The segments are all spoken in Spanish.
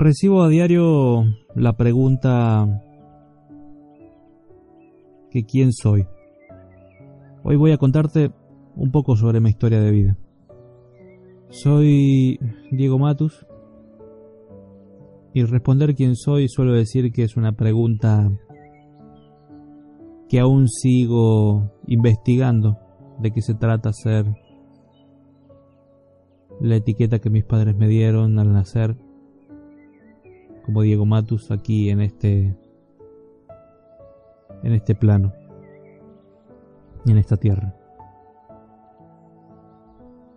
Recibo a diario la pregunta que quién soy. Hoy voy a contarte un poco sobre mi historia de vida. Soy Diego Matus y responder quién soy suelo decir que es una pregunta que aún sigo investigando de qué se trata ser la etiqueta que mis padres me dieron al nacer como Diego Matus aquí en este en este plano en esta tierra.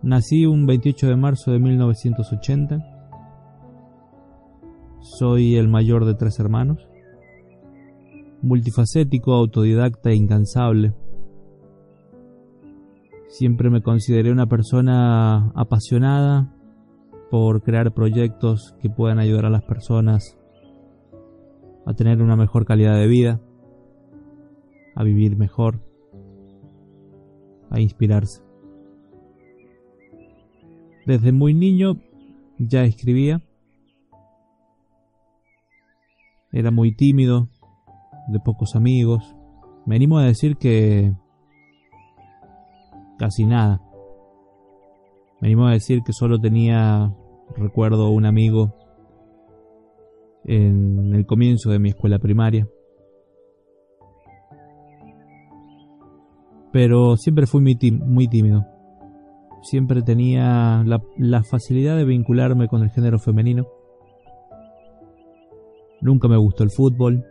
Nací un 28 de marzo de 1980. Soy el mayor de tres hermanos. Multifacético, autodidacta e incansable. Siempre me consideré una persona apasionada por crear proyectos que puedan ayudar a las personas a tener una mejor calidad de vida, a vivir mejor, a inspirarse. Desde muy niño ya escribía. Era muy tímido, de pocos amigos. Me animo a decir que casi nada. Me animo a decir que solo tenía Recuerdo un amigo en el comienzo de mi escuela primaria. Pero siempre fui muy, tímido. Siempre tenía la, la facilidad de vincularme con el género femenino. Nunca me gustó el fútbol.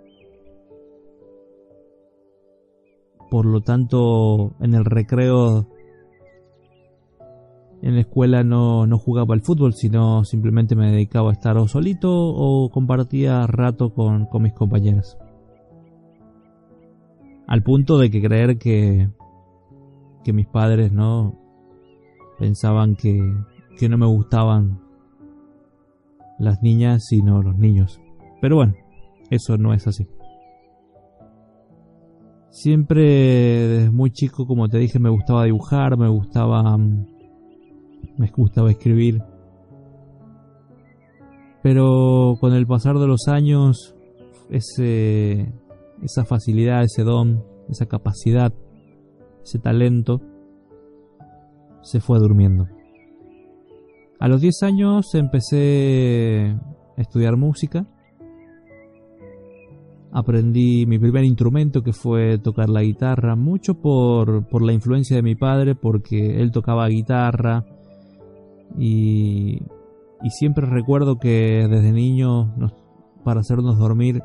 Por lo tanto, en el recreo en la escuela no, no jugaba al fútbol, sino simplemente me dedicaba a estar o solito o compartía rato con, con mis compañeras. Al punto de que creer que, que mis padres no pensaban que, que no me gustaban las niñas sino los niños. Pero bueno, eso no es así. Siempre desde muy chico, como te dije, me gustaba dibujar, me gustaba mm, me gustaba escribir. Pero con el pasar de los años, ese, esa facilidad, ese don, esa capacidad, ese talento, se fue durmiendo. A los 10 años empecé a estudiar música. Aprendí mi primer instrumento que fue tocar la guitarra, mucho por, por la influencia de mi padre, porque él tocaba guitarra, y, siempre recuerdo que desde niño, para hacernos dormir,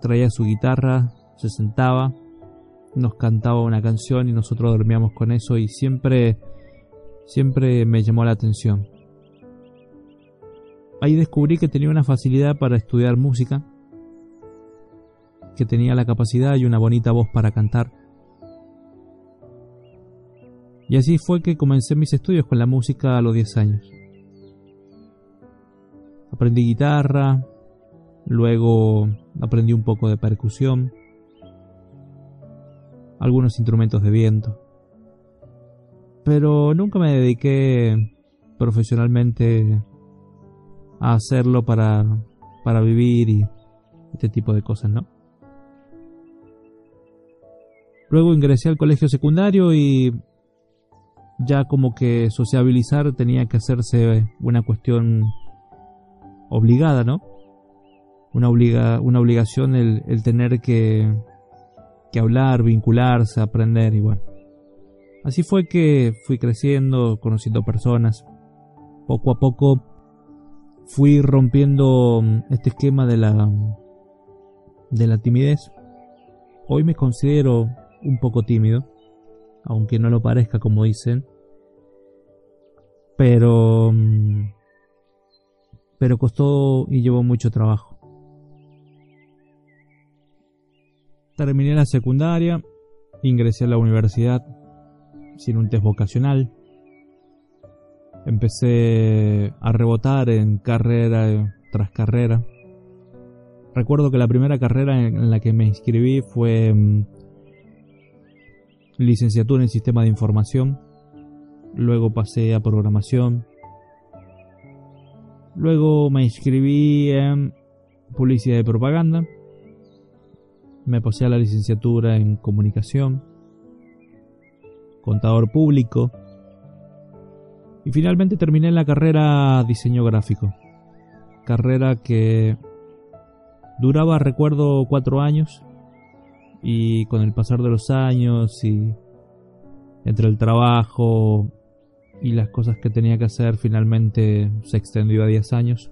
traía su guitarra, se sentaba, nos cantaba una canción y nosotros dormíamos con eso y siempre, siempre me llamó la atención. Ahí descubrí que tenía una facilidad para estudiar música, que tenía la capacidad y una bonita voz para cantar. Y así fue que comencé mis estudios con la música a los 10 años. Aprendí guitarra, luego aprendí un poco de percusión, algunos instrumentos de viento. Pero nunca me dediqué profesionalmente a hacerlo para, para vivir y este tipo de cosas, ¿no? Luego ingresé al colegio secundario y ya como que sociabilizar tenía que hacerse una cuestión obligada, ¿no? Una, obliga, una obligación el, el tener que, que hablar, vincularse, aprender y bueno. Así fue que fui creciendo, conociendo personas. Poco a poco fui rompiendo este esquema de la de la timidez. Hoy me considero un poco tímido, aunque no lo parezca como dicen pero mm, pero costó y llevó mucho trabajo. Terminé la secundaria, ingresé a la universidad sin un test vocacional. Empecé a rebotar en carrera tras carrera. Recuerdo que la primera carrera en la que me inscribí fue mm, licenciatura en sistema de información luego pasé a programación, Luego me inscribí en publicidad y propaganda. Me pasé a la licenciatura en comunicación, contador público y finalmente terminé la carrera diseño gráfico. Carrera que duraba, recuerdo, cuatro años y con el pasar de los años y entre el trabajo y las cosas que tenía que hacer finalmente se extendió a 10 años.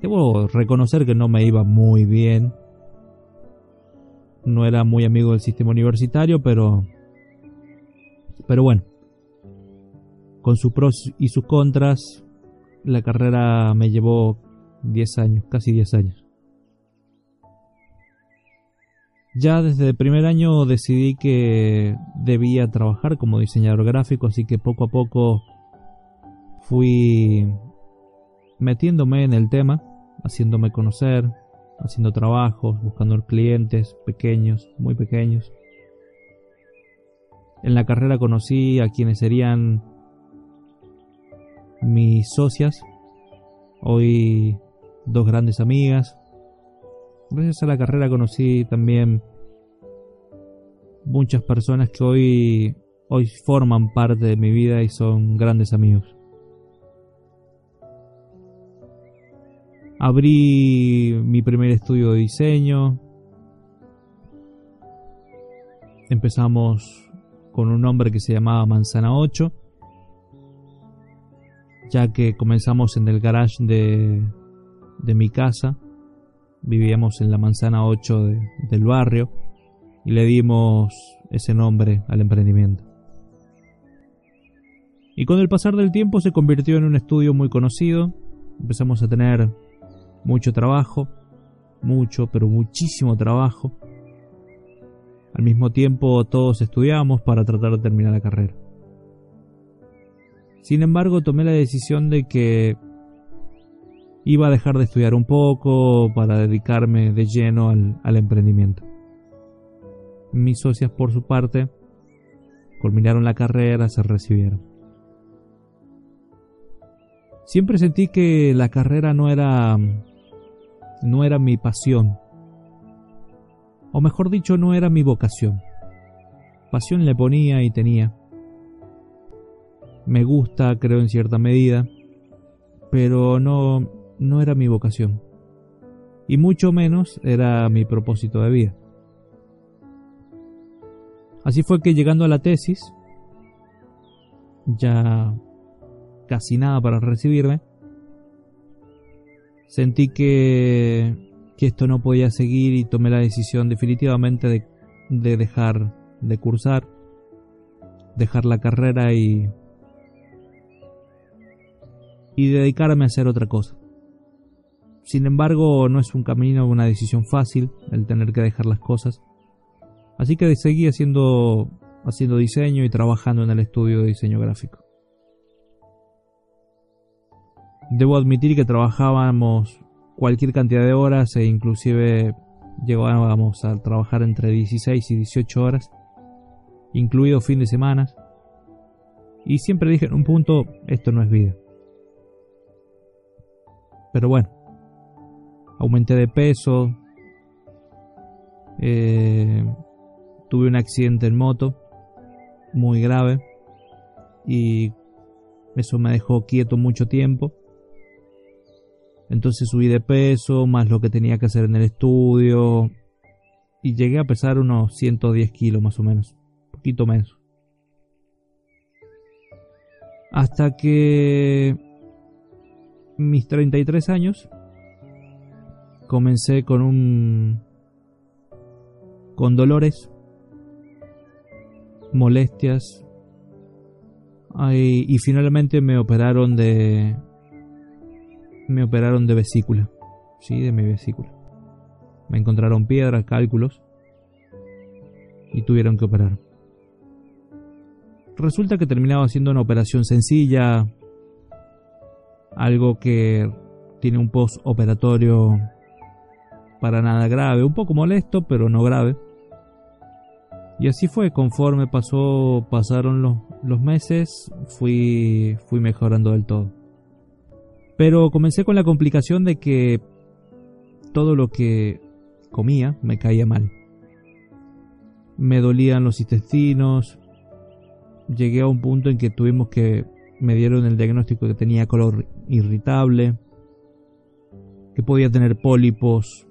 Debo reconocer que no me iba muy bien. No era muy amigo del sistema universitario, pero pero bueno. Con sus pros y sus contras, la carrera me llevó 10 años, casi 10 años. Ya desde el primer año decidí que debía trabajar como diseñador gráfico, así que poco a poco fui metiéndome en el tema, haciéndome conocer, haciendo trabajos, buscando clientes pequeños, muy pequeños. En la carrera conocí a quienes serían mis socias, hoy dos grandes amigas, gracias a la carrera conocí también muchas personas que hoy, hoy forman parte de mi vida y son grandes amigos. Abrí mi primer estudio de diseño. Empezamos con un nombre que se llamaba Manzana 8, ya que comenzamos en el garage de, de mi casa vivíamos en la manzana 8 del barrio y le dimos ese nombre al emprendimiento. Y con el pasar del tiempo se convirtió en un estudio muy conocido, empezamos a tener mucho trabajo, mucho, pero muchísimo trabajo. Al mismo tiempo todos estudiamos para tratar de terminar la carrera. Sin embargo, tomé la decisión de que iba a dejar de estudiar un poco para dedicarme de lleno al, emprendimiento. Mis socias, por su parte, culminaron la carrera, se recibieron. Siempre sentí que la carrera no era no era mi pasión. O mejor dicho, no era mi vocación. Pasión le ponía y tenía. Me gusta, creo en cierta medida, pero no no era mi vocación. Y mucho menos era mi propósito de vida. Así fue que llegando a la tesis, ya casi nada para recibirme, sentí que, que esto no podía seguir y tomé la decisión definitivamente de, de dejar de cursar, dejar la carrera y, y dedicarme a hacer otra cosa. Sin embargo, no es un camino, una decisión fácil el tener que dejar las cosas. Así que seguí haciendo, haciendo diseño y trabajando en el estudio de diseño gráfico. Debo admitir que trabajábamos cualquier cantidad de horas e inclusive llegábamos a trabajar entre 16 y 18 horas, incluido fin de semana. Y siempre dije en un punto, esto no es vida. Pero bueno, aumenté de peso, eh, tuve un accidente en moto muy grave y eso me dejó quieto mucho tiempo. Entonces subí de peso, más lo que tenía que hacer en el estudio, y llegué a pesar unos 110 kilos más o menos, poquito menos. Hasta que mis 33 años comencé con un con dolores, molestias y finalmente me operaron de me operaron de vesícula, sí, de mi vesícula. Me encontraron piedras, cálculos y tuvieron que operar. Resulta que terminaba siendo una operación sencilla, algo que tiene un post operatorio para nada grave, un poco molesto, pero no grave. Y así fue, conforme pasó, pasaron los, los meses, fui, fui mejorando del todo. Pero comencé con la complicación de que todo lo que comía me caía mal. Me dolían los intestinos. Llegué a un punto en que tuvimos que me dieron el diagnóstico que tenía color irritable, que podía tener pólipos,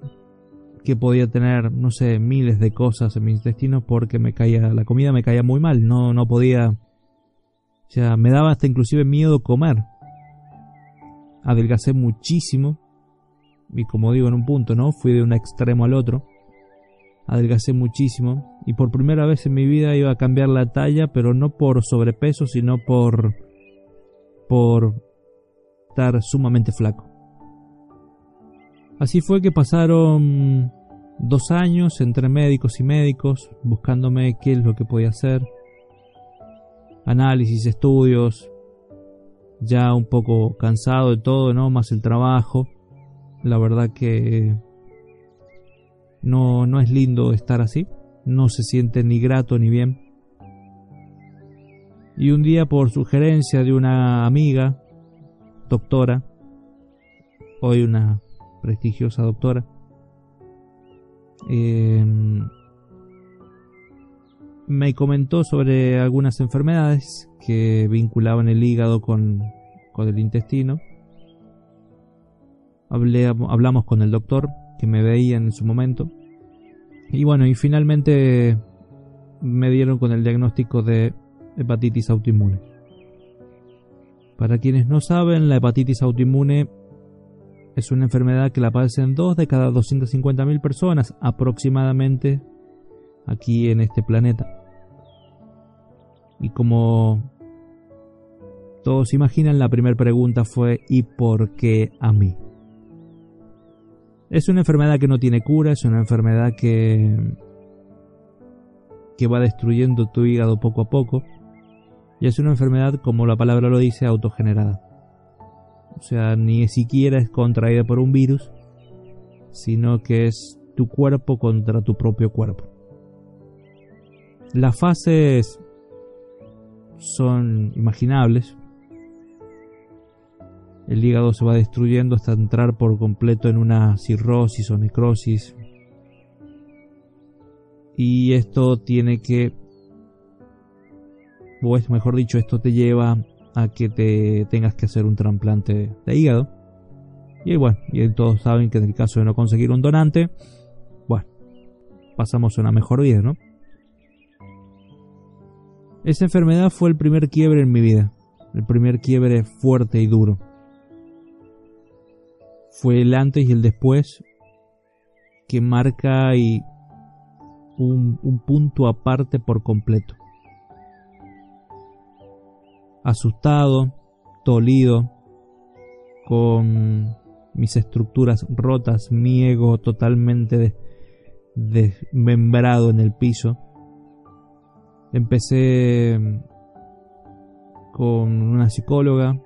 que podía tener, no sé, miles de cosas en mis intestinos porque me caía, la comida me caía muy mal, no, no podía, o sea, me daba hasta inclusive miedo comer. Adelgacé muchísimo, y como digo en un punto, ¿no? Fui de un extremo al otro. Adelgacé muchísimo y por primera vez en mi vida iba a cambiar la talla, pero no por sobrepeso, sino por por estar sumamente flaco. Así fue que pasaron dos años entre médicos y médicos buscándome qué es lo que podía hacer. Análisis, estudios, ya un poco cansado de todo, ¿no? Más el trabajo. La verdad que no, no es lindo estar así. No se siente ni grato ni bien. Y un día por sugerencia de una amiga, doctora, hoy una prestigiosa doctora. Em, me comentó sobre algunas enfermedades que vinculaban el hígado con, con el intestino. Hablé, hablamos con el doctor que me veía en su momento. Y bueno, y finalmente me dieron con el diagnóstico de hepatitis autoinmune. Para quienes no saben, la hepatitis autoinmune es una enfermedad que la padecen dos de cada 250.000 personas aproximadamente aquí en este planeta. Y como todos imaginan, la primera pregunta fue ¿y por qué a mí? Es una enfermedad que no tiene cura, es una enfermedad que que va destruyendo tu hígado poco a poco y es una enfermedad, como la palabra lo dice, autogenerada. O sea, ni siquiera es contraída por un virus, sino que es tu cuerpo contra tu propio cuerpo. Las fases son imaginables. El hígado se va destruyendo hasta entrar por completo en una cirrosis o necrosis. Y esto tiene que, o es mejor dicho, esto te lleva a que te tengas que hacer un trasplante de hígado. Y bueno, y todos saben que en el caso de no conseguir un donante, bueno, pasamos una mejor vida, ¿no? Esa enfermedad fue el primer quiebre en mi vida, el primer quiebre fuerte y duro. Fue el antes y el después que marca y un, un punto aparte por completo asustado, dolido, con mis estructuras rotas, mi ego totalmente desmembrado en el piso. Empecé con una psicóloga,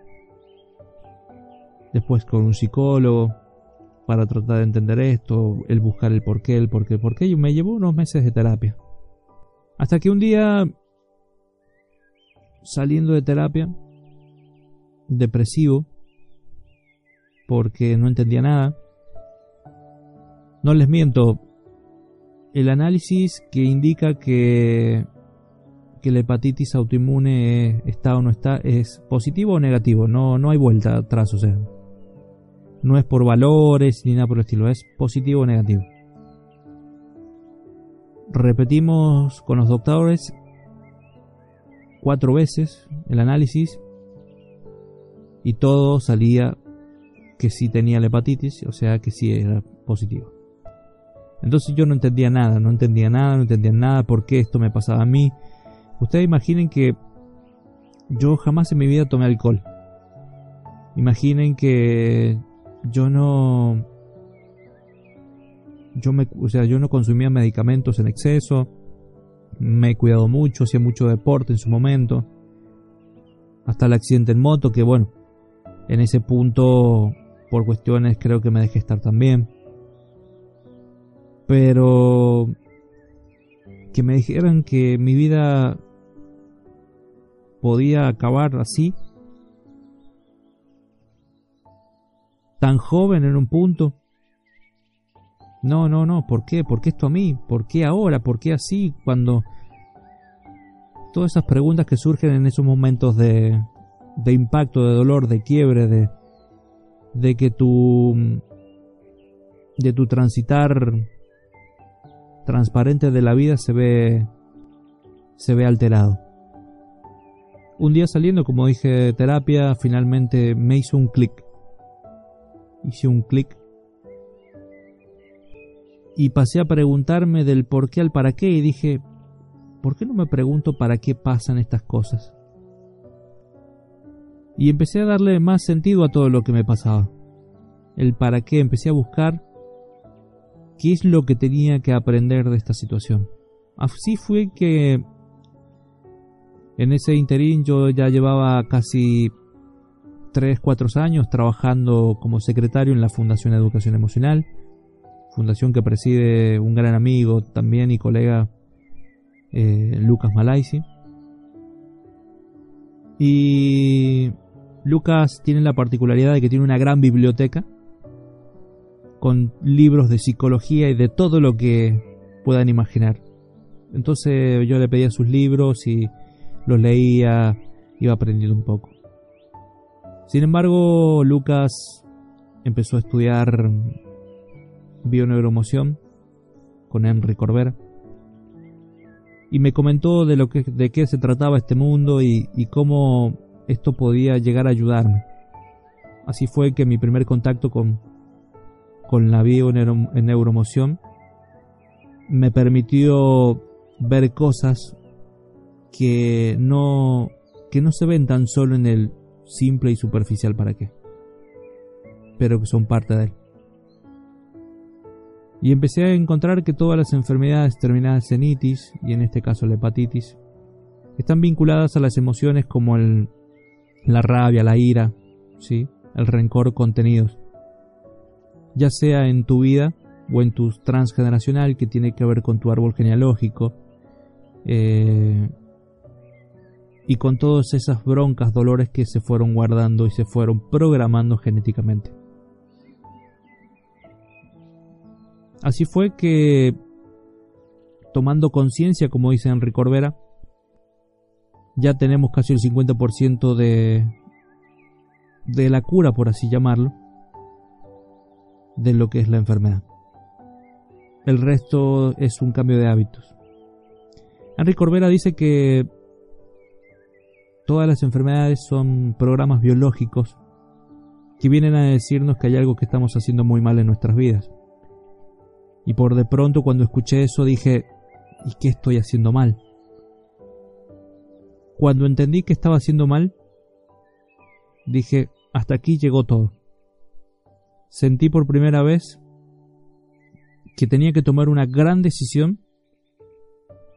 después con un psicólogo para tratar de entender esto, el buscar el porqué, el porqué, el porqué, y me llevó unos meses de terapia. Hasta que un día saliendo de terapia, depresivo, porque no entendía nada. No les miento, el análisis que indica que, que la hepatitis autoinmune está o no está es positivo o negativo, no, no hay vuelta atrás, o sea, no es por valores ni nada por el estilo, es positivo o negativo. Repetimos con los doctores cuatro veces el análisis y todo salía que sí tenía la hepatitis, o sea que sí era positivo. Entonces yo no entendía nada, no entendía nada, no entendía nada por qué esto me pasaba a mí. Ustedes imaginen que yo jamás en mi vida tomé alcohol. Imaginen que yo no yo me, o sea, yo no consumía medicamentos en exceso, me he cuidado mucho, hacía mucho deporte en su momento. Hasta el accidente en moto, que bueno, en ese punto, por cuestiones, creo que me dejé estar también. Pero, que me dijeran que mi vida podía acabar así, tan joven en un punto. No, no, no, ¿por qué? ¿Por qué esto a mí? ¿Por qué ahora? ¿Por qué así? Cuando todas esas preguntas que surgen en esos momentos de, de impacto, de dolor, de quiebre, de, de que tu de tu transitar transparente de la vida se ve se ve alterado. Un día saliendo, como dije, de terapia, finalmente me hizo un clic. Hice un clic y pasé a preguntarme del por qué al para qué y dije, ¿por qué no me pregunto para qué pasan estas cosas? Y empecé a darle más sentido a todo lo que me pasaba. El para qué, empecé a buscar qué es lo que tenía que aprender de esta situación. Así fue que en ese interín yo ya llevaba casi 3, 4 años trabajando como secretario en la Fundación Educación Emocional, fundación que preside un gran amigo también y colega eh, Lucas Malaisi. Y Lucas tiene la particularidad de que tiene una gran biblioteca con libros de psicología y de todo lo que puedan imaginar. Entonces yo le pedía sus libros y los leía, iba aprendiendo un poco. Sin embargo, Lucas empezó a estudiar bioneuromoción con Henry Corbera y me comentó de lo que de qué se trataba este mundo y, cómo esto podía llegar a ayudarme. Así fue que mi primer contacto con, con la bioneuromoción me permitió ver cosas que no, que no se ven tan solo en el simple y superficial para qué, pero que son parte de él. Y empecé a encontrar que todas las enfermedades terminadas en itis, y en este caso la hepatitis, están vinculadas a las emociones como el, la rabia, la ira, ¿sí? el rencor contenidos, ya sea en tu vida o en tu transgeneracional que tiene que ver con tu árbol genealógico, eh, y con todas esas broncas, dolores que se fueron guardando y se fueron programando genéticamente. Así fue que, tomando conciencia, como dice Enrique Corbera, ya tenemos casi el 50% de, de la cura, por así llamarlo, de lo que es la enfermedad. El resto es un cambio de hábitos. Enrique Corbera dice que Todas las enfermedades son programas biológicos que vienen a decirnos que hay algo que estamos haciendo muy mal en nuestras vidas. Y por de pronto cuando escuché eso dije, ¿y qué estoy haciendo mal? Cuando entendí que estaba haciendo mal, dije, hasta aquí llegó todo. Sentí por primera vez que tenía que tomar una gran decisión,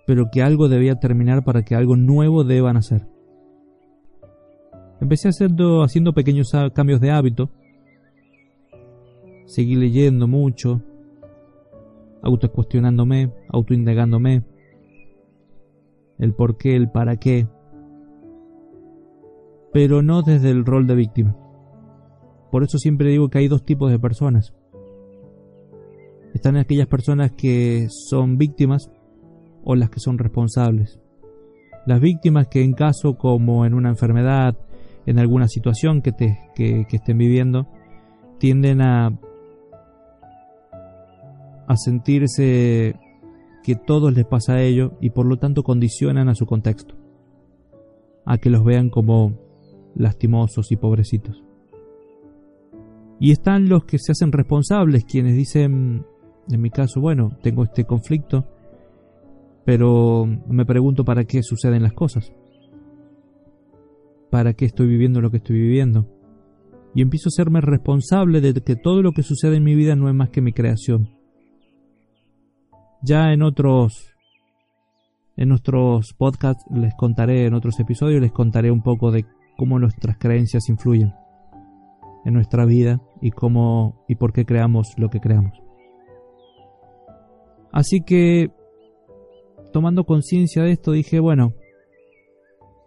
pero que algo debía terminar para que algo nuevo deba nacer. Empecé haciendo, haciendo pequeños cambios de hábito. Seguí leyendo mucho, autocuestionándome, autoindagándome, el por qué, el para qué, pero no desde el rol de víctima. Por eso siempre digo que hay dos tipos de personas. Están aquellas personas que son víctimas o las que son responsables. Las víctimas que en caso como en una enfermedad, en alguna situación que, te, que, estén viviendo, tienden a, a sentirse que todo les pasa a ellos y por lo tanto condicionan a su contexto, a que los vean como lastimosos y pobrecitos. Y están los que se hacen responsables, quienes dicen, en mi caso, bueno, tengo este conflicto, pero me pregunto para qué suceden las cosas para qué estoy viviendo lo que estoy viviendo. Y empiezo a serme responsable de que todo lo que sucede en mi vida no es más que mi creación. Ya en otros en nuestros podcasts les contaré, en otros episodios les contaré un poco de cómo nuestras creencias influyen en nuestra vida y cómo y por qué creamos lo que creamos. Así que tomando conciencia de esto dije, bueno,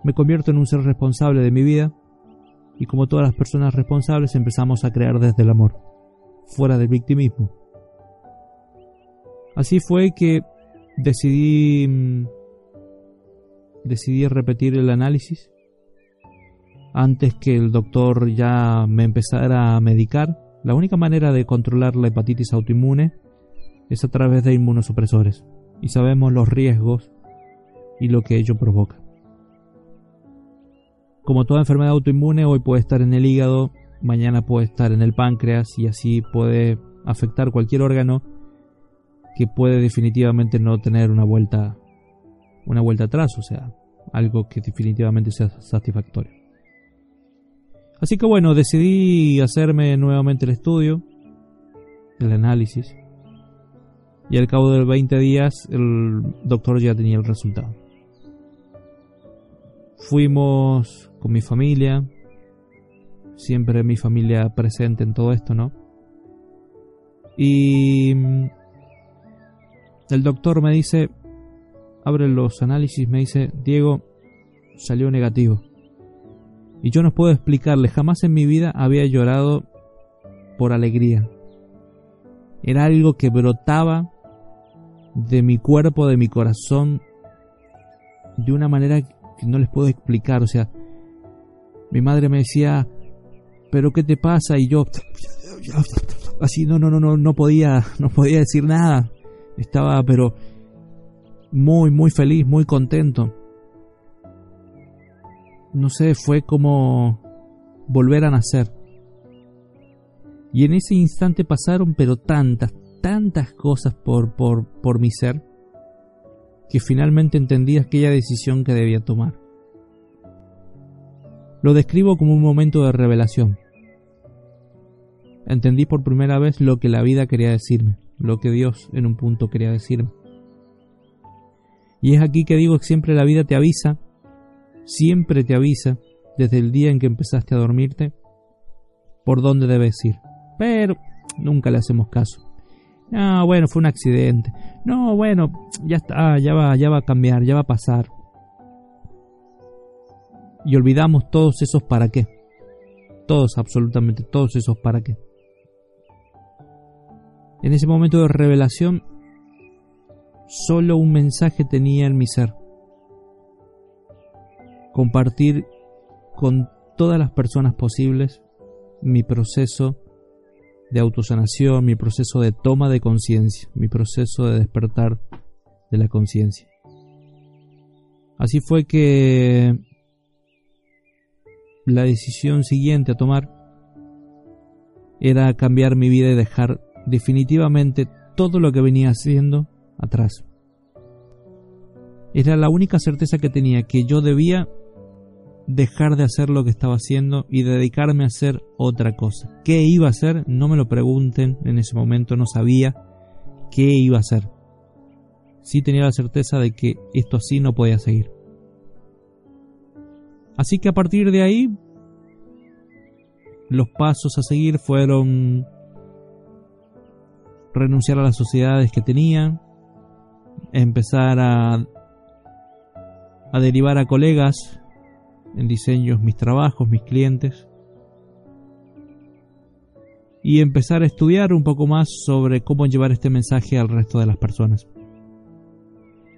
me convierto en un ser responsable de mi vida y como todas las personas responsables empezamos a crear desde el amor, fuera del victimismo. Así fue que decidí mm, decidí repetir el análisis antes que el doctor ya me empezara a medicar. La única manera de controlar la hepatitis autoinmune es a través de inmunosupresores y sabemos los riesgos y lo que ello provoca. Como toda enfermedad autoinmune, hoy puede estar en el hígado, mañana puede estar en el páncreas y así puede afectar cualquier órgano que puede definitivamente no tener una vuelta una vuelta atrás, o sea, algo que definitivamente sea satisfactorio. Así que bueno, decidí hacerme nuevamente el estudio, el análisis, y al cabo de 20 días el doctor ya tenía el resultado. Fuimos con mi familia, siempre mi familia presente en todo esto, ¿no? Y el doctor me dice, abre los análisis, me dice, Diego, salió negativo. Y yo no puedo explicarle, jamás en mi vida había llorado por alegría. Era algo que brotaba de mi cuerpo, de mi corazón, de una manera que no les puedo explicar. O sea, mi madre me decía, pero ¿qué te pasa? Y yo, así, no, no, no, no, no podía, no podía decir nada. Estaba, pero muy, muy feliz, muy contento. No sé, fue como volver a nacer. Y en ese instante pasaron, pero tantas, tantas cosas por, por, por mi ser, que finalmente entendí aquella decisión que debía tomar. Lo describo como un momento de revelación. Entendí por primera vez lo que la vida quería decirme, lo que Dios en un punto quería decirme. Y es aquí que digo que siempre la vida te avisa, siempre te avisa, desde el día en que empezaste a dormirte, por dónde debes ir. Pero nunca le hacemos caso. No, bueno, fue un accidente. No, bueno, ya está, ya va, ya va a cambiar, ya va a pasar. Y olvidamos todos esos para qué. Todos, absolutamente todos esos para qué. En ese momento de revelación solo un mensaje tenía en mi ser. Compartir con todas las personas posibles mi proceso de autosanación, mi proceso de toma de conciencia, mi proceso de despertar de la conciencia. Así fue que la decisión siguiente a tomar era cambiar mi vida y dejar definitivamente todo lo que venía haciendo atrás. Era la única certeza que tenía, que yo debía dejar de hacer lo que estaba haciendo y dedicarme a hacer otra cosa. ¿Qué iba a hacer? No me lo pregunten, en ese momento no sabía qué iba a hacer. Sí tenía la certeza de que esto así no podía seguir. Así que a partir de ahí, los pasos a seguir fueron renunciar a las sociedades que tenía, empezar a, a derivar a colegas en diseños mis trabajos, mis clientes, y empezar a estudiar un poco más sobre cómo llevar este mensaje al resto de las personas.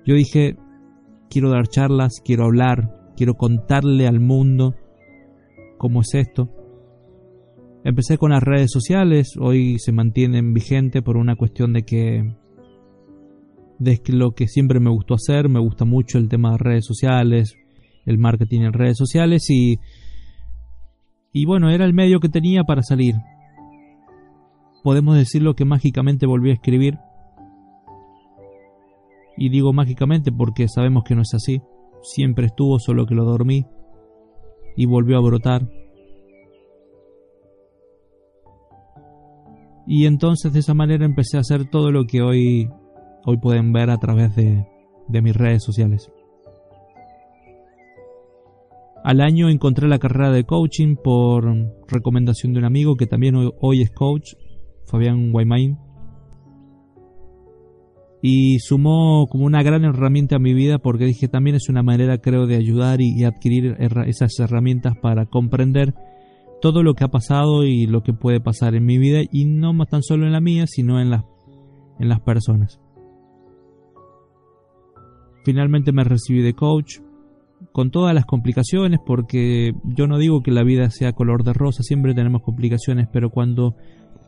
Yo dije, quiero dar charlas, quiero hablar, quiero contarle al mundo cómo es esto. Empecé con las redes sociales, hoy se mantienen vigentes por una cuestión de que de lo que siempre me gustó hacer, me gusta mucho el tema de redes sociales, el marketing en redes sociales y y bueno, era el medio que tenía para salir. Podemos decirlo que mágicamente volví a escribir. Y digo mágicamente porque sabemos que no es así. Siempre estuvo, solo que lo dormí y volvió a brotar. Y entonces de esa manera empecé a hacer todo lo que hoy hoy pueden ver a través de, mis redes sociales. Al año encontré la carrera de coaching por recomendación de un amigo que también hoy es coach, Fabián Guaymain. y sumó como una gran herramienta a mi vida porque dije también es una manera creo de ayudar y, adquirir esas herramientas para comprender todo lo que ha pasado y lo que puede pasar en mi vida y no tan solo en la mía sino en las, en las personas. Finalmente me recibí de coach con todas las complicaciones porque yo no digo que la vida sea color de rosa, siempre tenemos complicaciones, pero cuando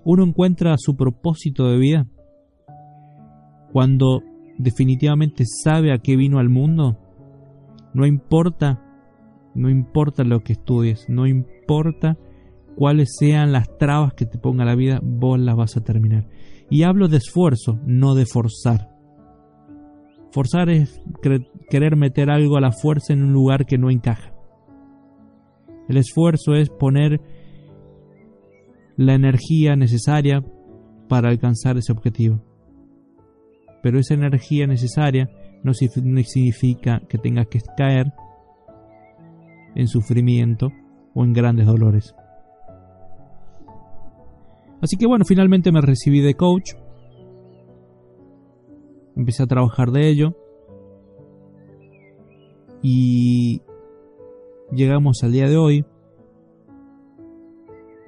uno encuentra su propósito de vida, cuando definitivamente sabe a qué vino al mundo, no importa, no importa lo que estudies, no importa cuáles sean las trabas que te ponga la vida, vos las vas a terminar. Y hablo de esfuerzo, no de forzar. Forzar es querer meter algo a la fuerza en un lugar que no encaja. El esfuerzo es poner la energía necesaria para alcanzar ese objetivo pero esa energía necesaria no significa que tengas que caer en sufrimiento o en grandes dolores. Así que bueno, finalmente me recibí de coach. Empecé a trabajar de ello. Y llegamos al día de hoy,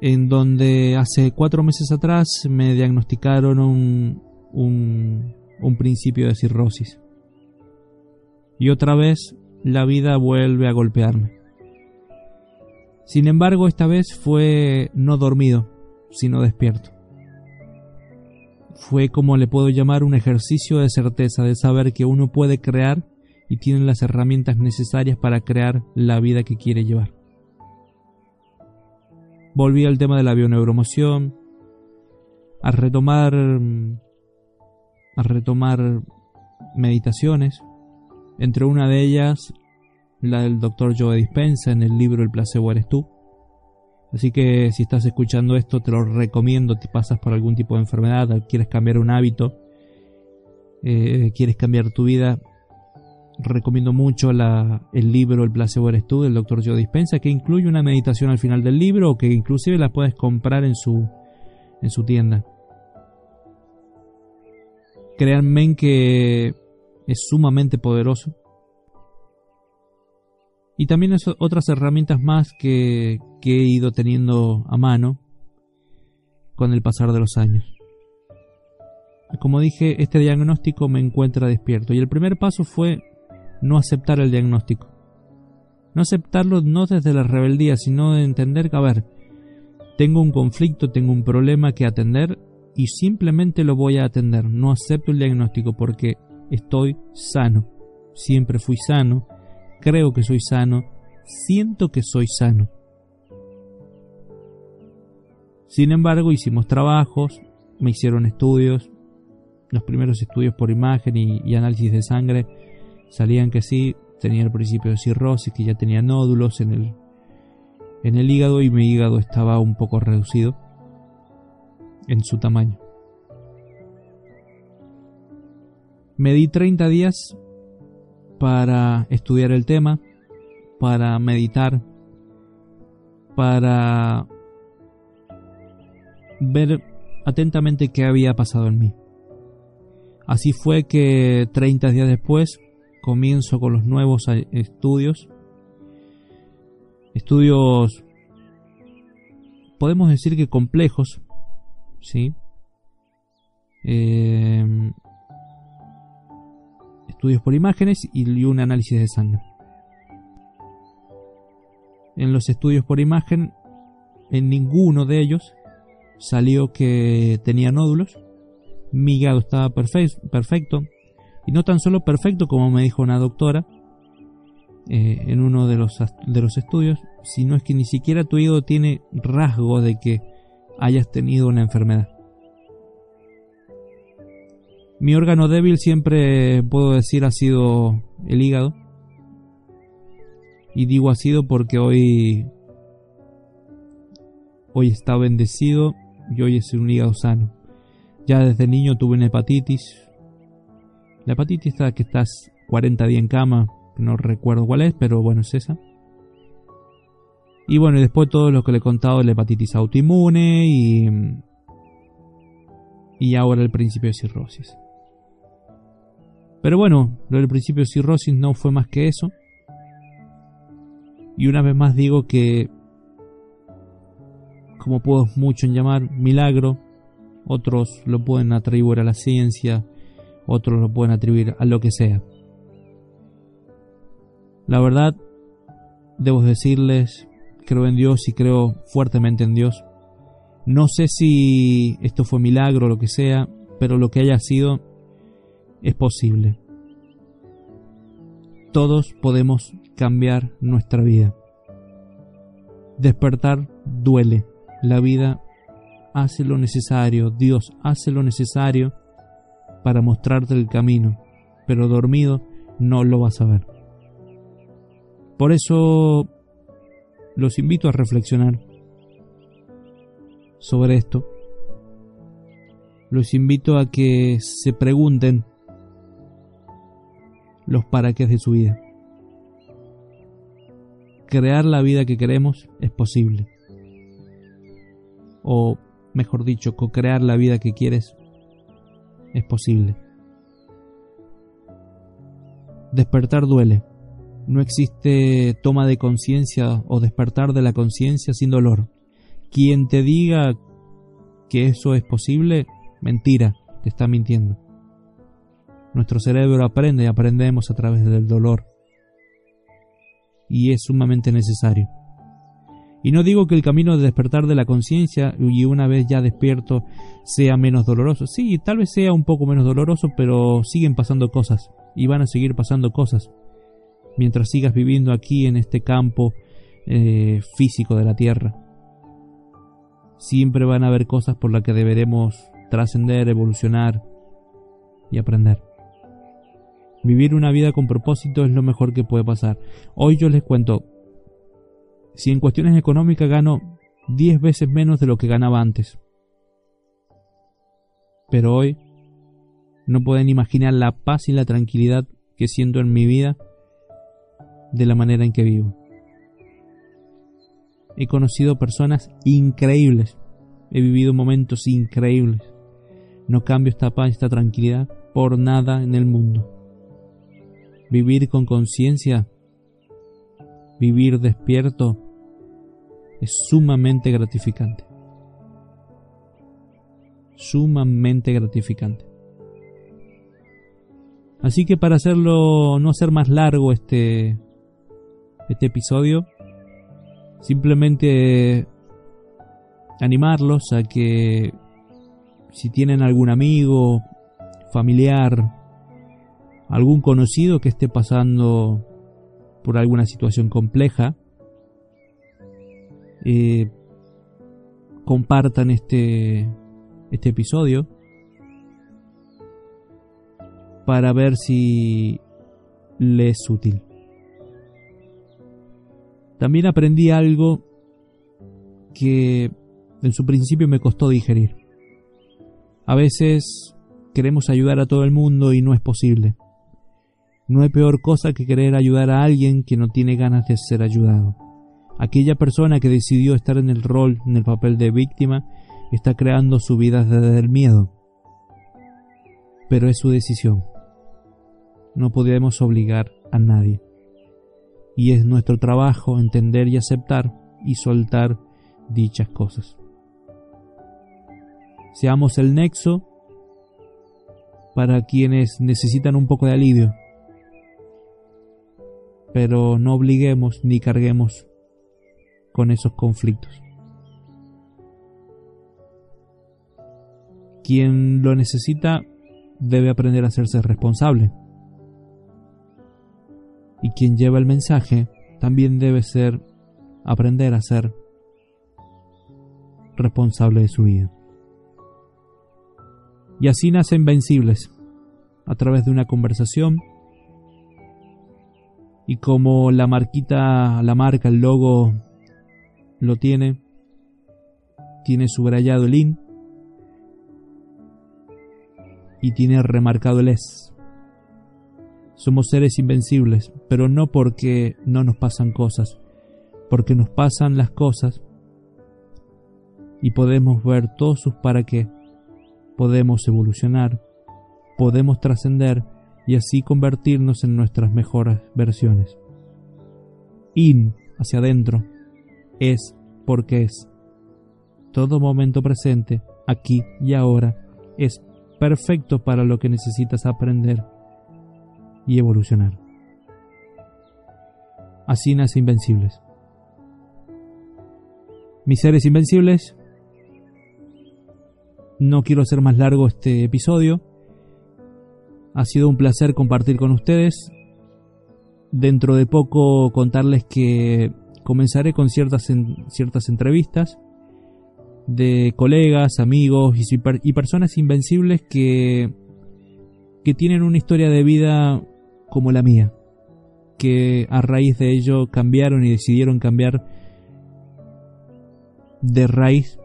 en donde hace cuatro meses atrás me diagnosticaron un, un un principio de cirrosis. Y otra vez la vida vuelve a golpearme. Sin embargo, esta vez fue no dormido, sino despierto. Fue como le puedo llamar un ejercicio de certeza, de saber que uno puede crear y tiene las herramientas necesarias para crear la vida que quiere llevar. Volví al tema de la bioneuromoción, a retomar a retomar meditaciones, entre una de ellas la del doctor Joe Dispensa en el libro El placebo eres tú. Así que si estás escuchando esto te lo recomiendo, te pasas por algún tipo de enfermedad, quieres cambiar un hábito, eh, quieres cambiar tu vida, recomiendo mucho la, el libro El placebo eres tú del doctor Joe Dispensa que incluye una meditación al final del libro o que inclusive la puedes comprar en su, en su tienda. Créanme que es sumamente poderoso. Y también otras herramientas más que, que he ido teniendo a mano con el pasar de los años. Como dije, este diagnóstico me encuentra despierto y el primer paso fue no aceptar el diagnóstico. No aceptarlo no desde la rebeldía, sino de entender que, a ver, tengo un conflicto, tengo un problema que atender y simplemente lo voy a atender. No acepto el diagnóstico porque estoy sano. Siempre fui sano. Creo que soy sano. Siento que soy sano. Sin embargo, hicimos trabajos, me hicieron estudios, los primeros estudios por imagen y, análisis de sangre salían que sí, tenía el principio de cirrosis, que ya tenía nódulos en el, en el hígado y mi hígado estaba un poco reducido en su tamaño. Me di 30 días para estudiar el tema, para meditar, para ver atentamente qué había pasado en mí. Así fue que 30 días después comienzo con los nuevos estudios. Estudios, podemos decir que complejos, ¿sí? Em, estudios por imágenes y un análisis de sangre. En los estudios por imagen, en ninguno de ellos salió que tenía nódulos. Mi hígado estaba perfecto. Y no tan solo perfecto como me dijo una doctora eh, en uno de los, de los estudios, sino es que ni siquiera tu hígado tiene rasgo de que hayas tenido una enfermedad. Mi órgano débil siempre puedo decir ha sido el hígado. Y digo ha sido porque hoy hoy está bendecido y hoy es un hígado sano. Ya desde niño tuve una hepatitis. La hepatitis está que estás 40 días en cama, no recuerdo cuál es, pero bueno, es esa. Y bueno, y después todo lo que le he contado la hepatitis autoinmune y, y ahora el principio de cirrosis. Pero bueno, lo del principio cirrosis no fue más que eso. Y una vez más digo que, como puedo mucho en llamar milagro, otros lo pueden atribuir a la ciencia, otros lo pueden atribuir a lo que sea. La verdad, debo decirles, creo en Dios y creo fuertemente en Dios. No sé si esto fue milagro o lo que sea, pero lo que haya sido es posible. Todos podemos cambiar nuestra vida. Despertar duele. La vida hace lo necesario, Dios hace lo necesario para mostrarte el camino, pero dormido no lo vas a ver. Por eso los invito a reflexionar sobre esto. Los invito a que se pregunten los para qué de su vida. Crear la vida que queremos es posible. O, mejor dicho, co-crear la vida que quieres es posible. Despertar duele. No existe toma de conciencia o despertar de la conciencia sin dolor. Quien te diga que eso es posible, mentira, te está mintiendo. Nuestro cerebro aprende y aprendemos a través del dolor. Y es sumamente necesario. Y no digo que el camino de despertar de la conciencia y una vez ya despierto sea menos doloroso. Sí, tal vez sea un poco menos doloroso, pero siguen pasando cosas y van a seguir pasando cosas. Mientras sigas viviendo aquí en este campo eh, físico de la Tierra. Siempre van a haber cosas por las que deberemos trascender, evolucionar y aprender. Vivir una vida con propósito es lo mejor que puede pasar. Hoy yo les cuento, si en cuestiones económicas gano 10 veces menos de lo que ganaba antes. Pero hoy no pueden imaginar la paz y la tranquilidad que siento en mi vida de la manera en que vivo. He conocido personas increíbles, he vivido momentos increíbles. No cambio esta paz y esta tranquilidad por nada en el mundo. Vivir con conciencia, vivir despierto, es sumamente gratificante. Sumamente gratificante. Así que para hacerlo, no hacer más largo este, este episodio, simplemente animarlos a que si tienen algún amigo, familiar, algún conocido que esté pasando por alguna situación compleja, eh, compartan este, este episodio para ver si les es útil. También aprendí algo que en su principio me costó digerir. A veces queremos ayudar a todo el mundo y no es posible. No hay peor cosa que querer ayudar a alguien que no tiene ganas de ser ayudado. Aquella persona que decidió estar en el rol, en el papel de víctima, está creando su vida desde el miedo. Pero es su decisión. No podemos obligar a nadie. Y es nuestro trabajo entender y aceptar y soltar dichas cosas. Seamos el nexo para quienes necesitan un poco de alivio pero no obliguemos ni carguemos con esos conflictos. Quien lo necesita debe aprender a hacerse responsable. Y quien lleva el mensaje también debe ser aprender a ser responsable de su vida. Y así nacen vencibles a través de una conversación y como la marquita, la marca, el logo lo tiene, tiene subrayado el IN y tiene remarcado el ES. Somos seres invencibles, pero no porque no nos pasan cosas, porque nos pasan las cosas y podemos ver todos sus para qué, podemos evolucionar, podemos trascender y así convertirnos en nuestras mejores versiones. In, hacia adentro, es porque es. Todo momento presente, aquí y ahora, es perfecto para lo que necesitas aprender y evolucionar. Así nace Invencibles. Mis seres invencibles, no quiero hacer más largo este episodio. Ha sido un placer compartir con ustedes. Dentro de poco contarles que comenzaré con ciertas, ciertas entrevistas de colegas, amigos y, y personas invencibles que, que tienen una historia de vida como la mía, que a raíz de ello cambiaron y decidieron cambiar de raíz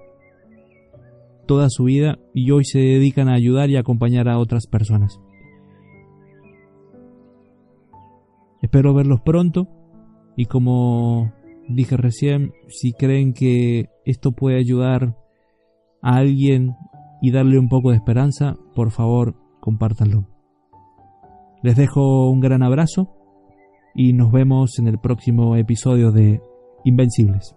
toda su vida y hoy se dedican a ayudar y acompañar a otras personas. Espero verlos pronto y como dije recién, si creen que esto puede ayudar a alguien y darle un poco de esperanza, por favor, compártanlo. Les dejo un gran abrazo y nos vemos en el próximo episodio de Invencibles.